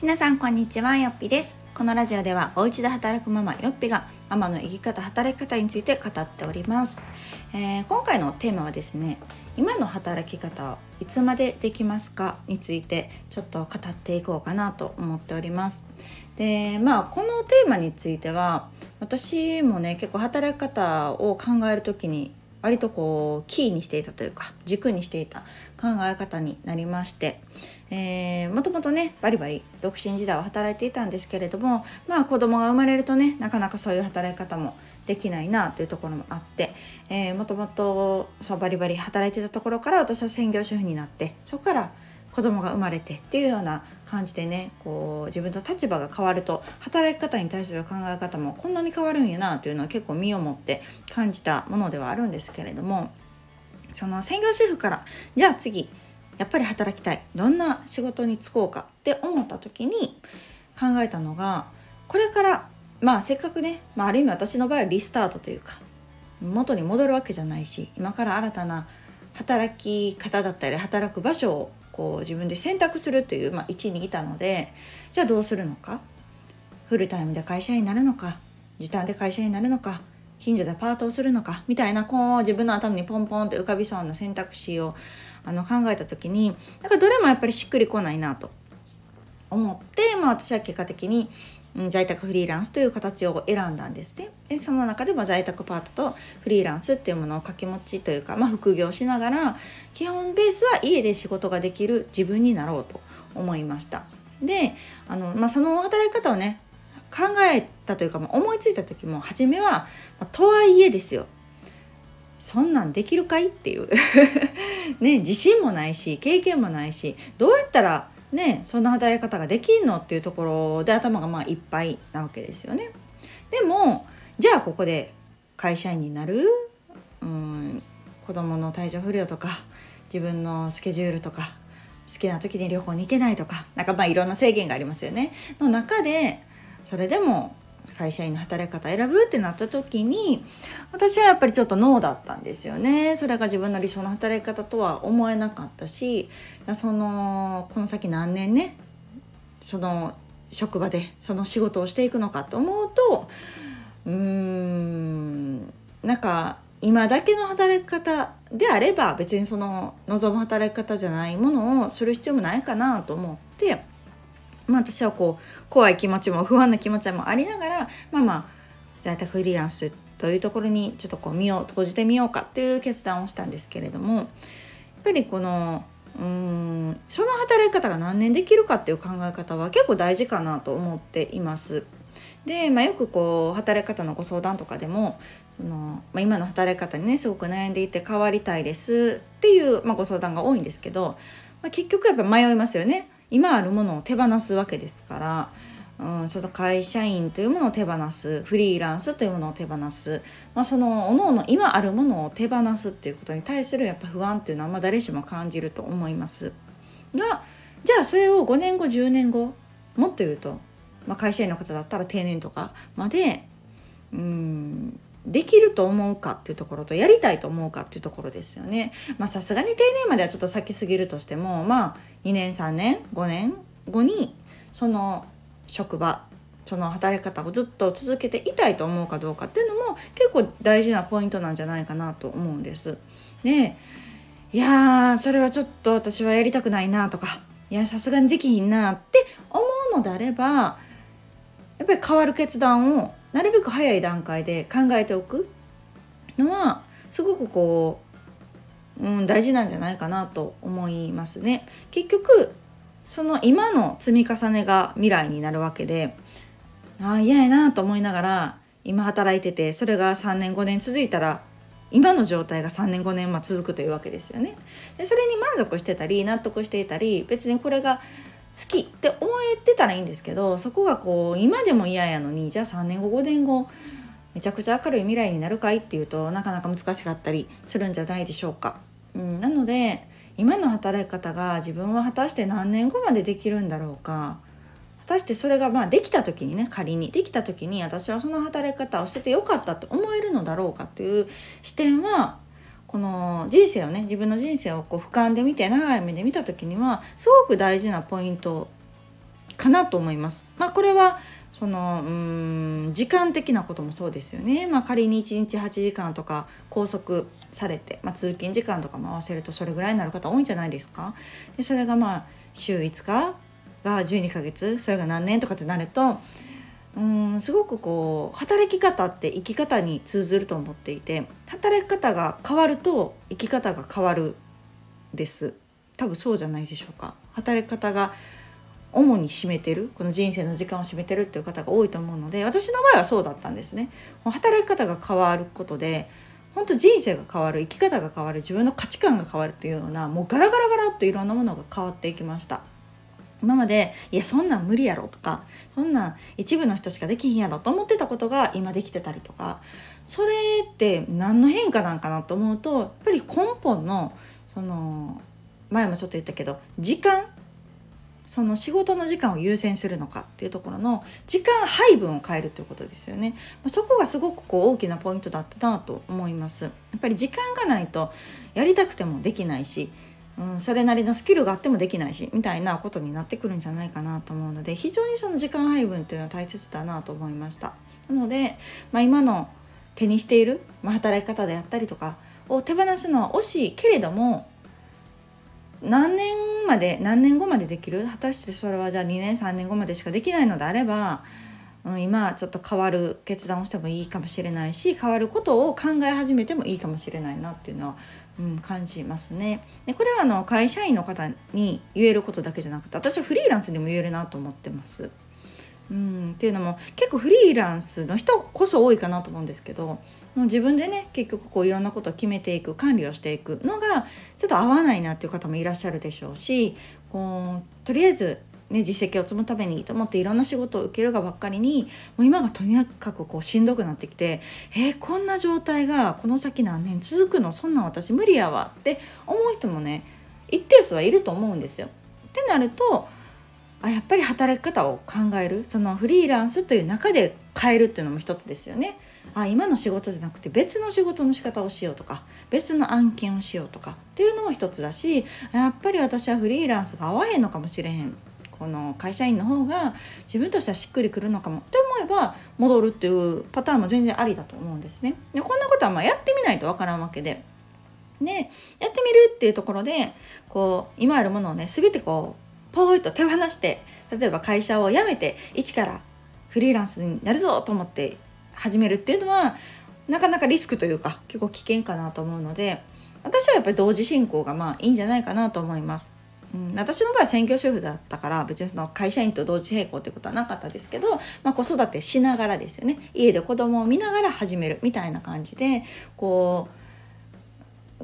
皆さんこんにちはよっぴです。このラジオではお家で働くママよっぴがママの生き方働き方について語っております、えー、今回のテーマはですね今の働き方をいつまでできますかについてちょっと語っていこうかなと思っております。でまあこのテーマについては私もね結構働き方を考える時に割とこうキーにしていたというか軸にしていた考え方になりまして、えー、もともとねバリバリ独身時代は働いていたんですけれどもまあ子供が生まれるとねなかなかそういう働き方もできないなというところもあって、えー、もともとそうバリバリ働いてたところから私は専業主婦になってそこから子供が生まれてっていうような感じでねこう自分と立場が変わると働き方に対する考え方もこんなに変わるんやなというのは結構身をもって感じたものではあるんですけれどもその専業主婦からじゃあ次やっぱり働きたい。どんな仕事に就こうかって思った時に考えたのがこれからまあせっかくね、まあ、ある意味私の場合はリスタートというか元に戻るわけじゃないし今から新たな働き方だったり働く場所をこう自分で選択するという、まあ、位置にいたのでじゃあどうするのか？フルタイムで会社員になるのか？時短で会社員になるのか？近所でパートをするのか？みたいなこう自分の頭にポンポンって浮かびそうな選択肢をあの考えた時にだからどれもやっぱりしっくりこないなと思って、まあ、私は結果的に在宅フリーランスという形を選んだんですね。でその中でも在宅パートとフリーランスっていうものを掛け持ちというか、まあ、副業しながら基本ベースは家で仕事ができる自分になろうと思いました。であの、まあ、その働き方をね考えたというか、まあ、思いついた時も初めは、まあ、とはいえですよ。そんなんできるかいっていう。ね自信もないし経験もないしどうやったらねそんな働き方ができんのっていうところで頭がまあいっぱいなわけですよね。でもじゃあここで会社員になる？うん子供の体調不良とか自分のスケジュールとか好きな時に旅行に行けないとかなんかまあいろんな制限がありますよね。の中でそれでも会社員の働き方選ぶってなった時に私はやっぱりちょっとノーだったんですよね。それが自分の理想の働き方とは思えなかったしそのこの先何年ねその職場でその仕事をしていくのかと思うとうーんなんか今だけの働き方であれば別にその望む働き方じゃないものをする必要もないかなと思ってまあ、私はこう怖い気持ちも不安な気持ちもありながらまあまあ在宅フリーランスというところにちょっとこう身を閉じてみようかっていう決断をしたんですけれどもやっぱりこのうーんその働き方が何年できるかっていう考え方は結構大事かなと思っています。で、まあ、よくこう働き方のご相談とかでもその、まあ、今の働き方にねすごく悩んでいて変わりたいですっていう、まあ、ご相談が多いんですけど、まあ、結局やっぱ迷いますよね。今あるものを手放すわけですから、うん、その会社員というものを手放すフリーランスというものを手放す、まあ、その各々今あるものを手放すっていうことに対するやっぱ不安っていうのはまあ誰しも感じると思います。がじゃあそれを5年後10年後もっと言うと、まあ、会社員の方だったら定年とかまでうんできると思うかっていうところとやりたいと思うかっていうところですよね。まあさすがに定年まではちょっと先すぎるとしてもまあ2年3年5年後にその職場その働き方をずっと続けていたいと思うかどうかっていうのも結構大事なポイントなんじゃないかなと思うんです。でいやそれはちょっと私はやりたくないなとかいやさすがにできひんなって思うのであればやっぱり変わる決断をなるべく早い段階で考えておくのはすごくこう、うん、大事なんじゃないかなと思いますね。結局その今の積み重ねが未来になるわけでああ嫌やなと思いながら今働いててそれが3年5年続いたら今の状態が3年5年ま続くというわけですよね。でそれに満足してたり納得していたり別にこれがきって思えてたらいいんですけどそこがこう今でも嫌やのにじゃあ3年後5年後めちゃくちゃ明るい未来になるかいっていうとなかなか難しかったりするんじゃないでしょうか。うん、なので今の働き方が自分は果たして何年後までできるんだろうか果たしてそれがまあできた時にね仮にできた時に私はその働き方をしててよかったって思えるのだろうかっていう視点はこの人生をね自分の人生をこう俯瞰で見て長い目で見た時にはすごく大事なポイントかなと思います。まあ、これはそのうん時間的なこともそうですよね、まあ、仮に1日8時間とか拘束されて、まあ、通勤時間とかも合わせるとそれぐらいになる方多いんじゃないですかでそれがまあ週5日が12ヶ月それが何年とかってなるとうんすごくこう働き方って生き方に通ずると思っていて働き方が変わると生き方が変わるです。多分そうじゃないでしょうか。働き方が主に占めてるこの人生の時間を占めてるっていう方が多いと思うので私の場合はそうだったんですね。働き方が変わることで本当人生が変わる生き方が変わる自分の価値観が変わるっていうようなもうガラガラガラっといろんなものが変わっていきました。今までいやそんなん無理やろとかそんなん一部の人しかできひんやろと思ってたことが今できてたりとかそれって何の変化なんかなと思うとやっぱり根本のその前もちょっと言ったけど時間その仕事の時間を優先するのかっていうところの時間配分を変えるということですよね。そこがすごくこう大きなポイントだったなと思います。やっぱり時間がないとやりたくてもできないしうん、それなりのスキルがあってもできないしみたいなことになってくるんじゃないかなと思うので非常にその時間配分っていうのは大切だなと思いました。なので、まあ、今の手にしている、まあ、働き方であったりとかを手放すのは惜しいけれども何年まで何年後までできる？果たしてそれはじゃあ2年3年後までしかできないのであれば、うん、今ちょっと変わる決断をしてもいいかもしれないし変わることを考え始めてもいいかもしれないなっていうのはうん、感じますねでこれはあの会社員の方に言えることだけじゃなくて私はフリーランスにも言えるなと思ってます。うん、っていうのも結構フリーランスの人こそ多いかなと思うんですけどもう自分でね結局こういろんなことを決めていく管理をしていくのがちょっと合わないなっていう方もいらっしゃるでしょうしこうとりあえずね、実績を積むためにと思っていろんな仕事を受けるがばっかりにもう今がとにかくこうしんどくなってきてえー、こんな状態がこの先何年続くの？そんなん私無理やわって思う人もね一定数はいると思うんですよ。ってなるとあやっぱり働き方を考えるそのフリーランスという中で変えるっていうのも一つですよね。あ今の仕事じゃなくて別の仕事の仕方をしようとか別の案件をしようとかっていうのも一つだしやっぱり私はフリーランスが合わへんのかもしれへんこの会社員の方が自分としてはしっくりくるのかもって思えば戻るっていうパターンも全然ありだと思うんですね。でこんなことはまあやってみないとわからんわけで。でやってみるっていうところでこう今あるものをね全てこうポーイと手放して例えば会社を辞めて一からフリーランスになるぞと思って始めるっていうのはなかなかリスクというか結構危険かなと思うので私はやっぱり同時進行がまあいいんじゃないかなと思います。うん、私の場合は専業主婦だったから別にその会社員と同時並行ってことはなかったですけど、まあ、子育てしながらですよね。家で子供を見ながら始めるみたいな感じでこう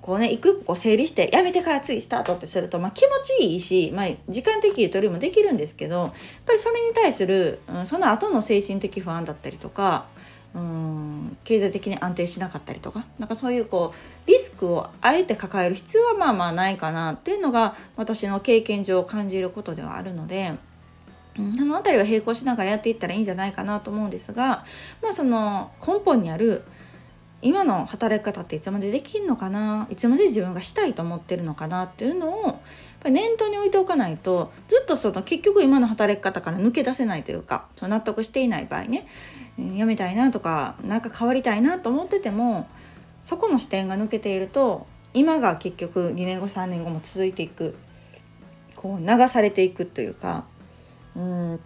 こうね一個一個こう整理してやめてから次スタートってすると、まあ、気持ちいいし、まあ、時間的ゆとりもできるんですけどやっぱりそれに対する、うん、その後の精神的不安だったりとかうん経済的に安定しなかったりとかなんかそういうこうリスクをあえて抱える必要はまあまあないかなっていうのが私の経験上感じることではあるので。うん、その辺りは並行しながらやっていったらいいんじゃないかなと思うんですが、まあ、その根本にある今の働き方っていつまでできるのかないつまで自分がしたいと思ってるのかなっていうのをぱり念頭に置いておかないとずっとその結局今の働き方から抜け出せないというかその納得していない場合ねやめたいなとか何か変わりたいなと思っててもそこの視点が抜けていると今が結局2年後3年後も続いていくこう流されていくというかうん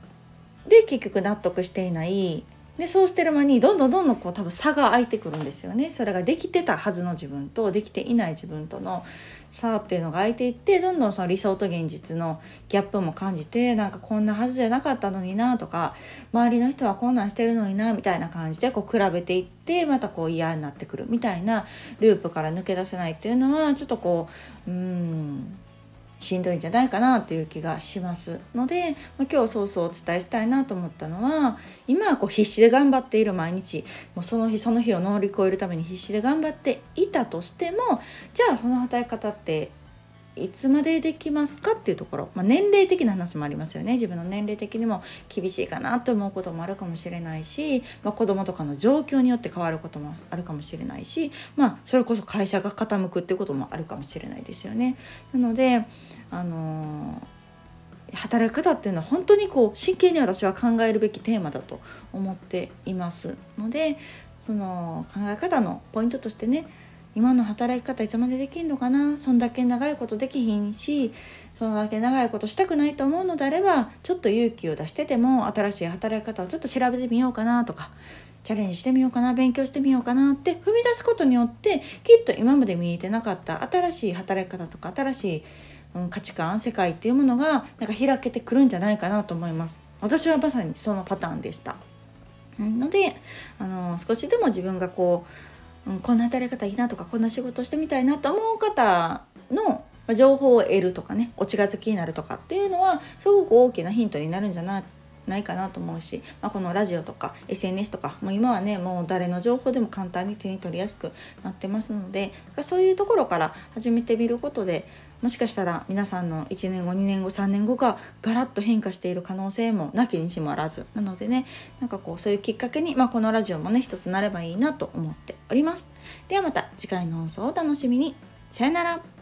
で結局納得していないでそうしてる間にどんどんどんどんこう多分差が開いてくるんですよね。それができてたはずの自分とできていない自分との差っていうのが開いていってどんどんその理想と現実のギャップも感じてなんかこんなはずじゃなかったのになとか周りの人はこんなんしてるのになみたいな感じでこう比べていってまたこう嫌になってくるみたいなループから抜け出せないっていうのはちょっとこううん。しんどいんじゃないかなという気がしますので、ま、今日そうそうお伝えしたいなと思ったのは今はこう必死で頑張っている毎日。もうその日その日を乗り越えるために必死で頑張っていたとしてもじゃあその働き方っていつまでできますかっていうところ、まあ、年齢的な話もありますよね。自分の年齢的にも厳しいかなと思うこともあるかもしれないし、まあ、子供とかの状況によって変わることもあるかもしれないし、まあ、それこそ会社が傾くっていうこともあるかもしれないですよね。なのであのー働き方っていうのは本当にこう真剣に私は考えるべきテーマだと思っています。のでその考え方のポイントとしてね今の働き方いつまでできんのかな？そんだけ長いことできひんしそんだけ長いことしたくないと思うのであればちょっと勇気を出してても新しい働き方をちょっと調べてみようかなとかチャレンジしてみようかな勉強してみようかなって踏み出すことによってきっと今まで見えてなかった新しい働き方とか新しい、価値観世界っていうものがなんか開けてくるんじゃないかなと思います。私はまさにそのパターンでした。のであの少しでも自分がこううん、こんな働き方いいなとかこんな仕事してみたいなと思う方の情報を得るとかねお近づきになるとかっていうのはすごく大きなヒントになるんじゃないないかなと思うし、まあ、このラジオとか SNS とかもう今はねもう誰の情報でも簡単に手に取りやすくなってますのでそういうところから始めてみることでもしかしたら皆さんの1年後2年後3年後がガラッと変化している可能性もなきにしもあらず。なのでねなんかこうそういうきっかけに、まあ、このラジオもね一つなればいいなと思っております。ではまた次回の放送をお楽しみに。さよなら。